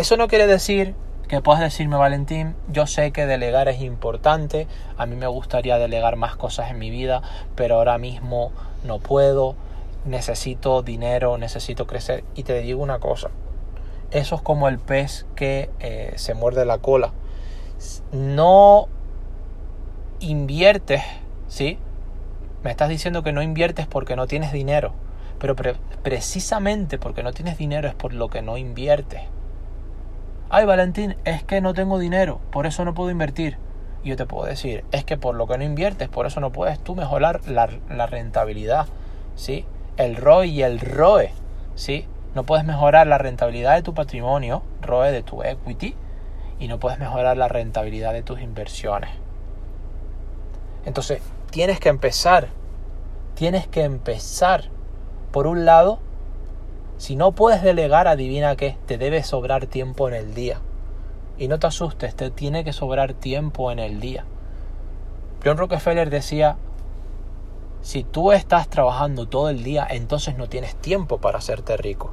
Eso no quiere decir que puedas decirme, Valentín, yo sé que delegar es importante, a mí me gustaría delegar más cosas en mi vida, pero ahora mismo no puedo, necesito dinero, necesito crecer. Y te digo una cosa, eso es como el pez que eh, se muerde la cola. No inviertes, ¿sí? Me estás diciendo que no inviertes porque no tienes dinero, pero precisamente porque no tienes dinero es por lo que no inviertes. Ay, Valentín, es que no tengo dinero, por eso no puedo invertir. Y yo te puedo decir, es que por lo que no inviertes, por eso no puedes tú mejorar la, rentabilidad, ¿sí? El ROI y el ROE, ¿sí? No puedes mejorar la rentabilidad de tu patrimonio, ROE de tu equity, y no puedes mejorar la rentabilidad de tus inversiones. Entonces, tienes que empezar, tienes que empezar. Por un lado, si no puedes delegar, adivina qué, te debe sobrar tiempo en el día. Y no te asustes, te tiene que sobrar tiempo en el día. John Rockefeller decía, si tú estás trabajando todo el día, entonces no tienes tiempo para hacerte rico.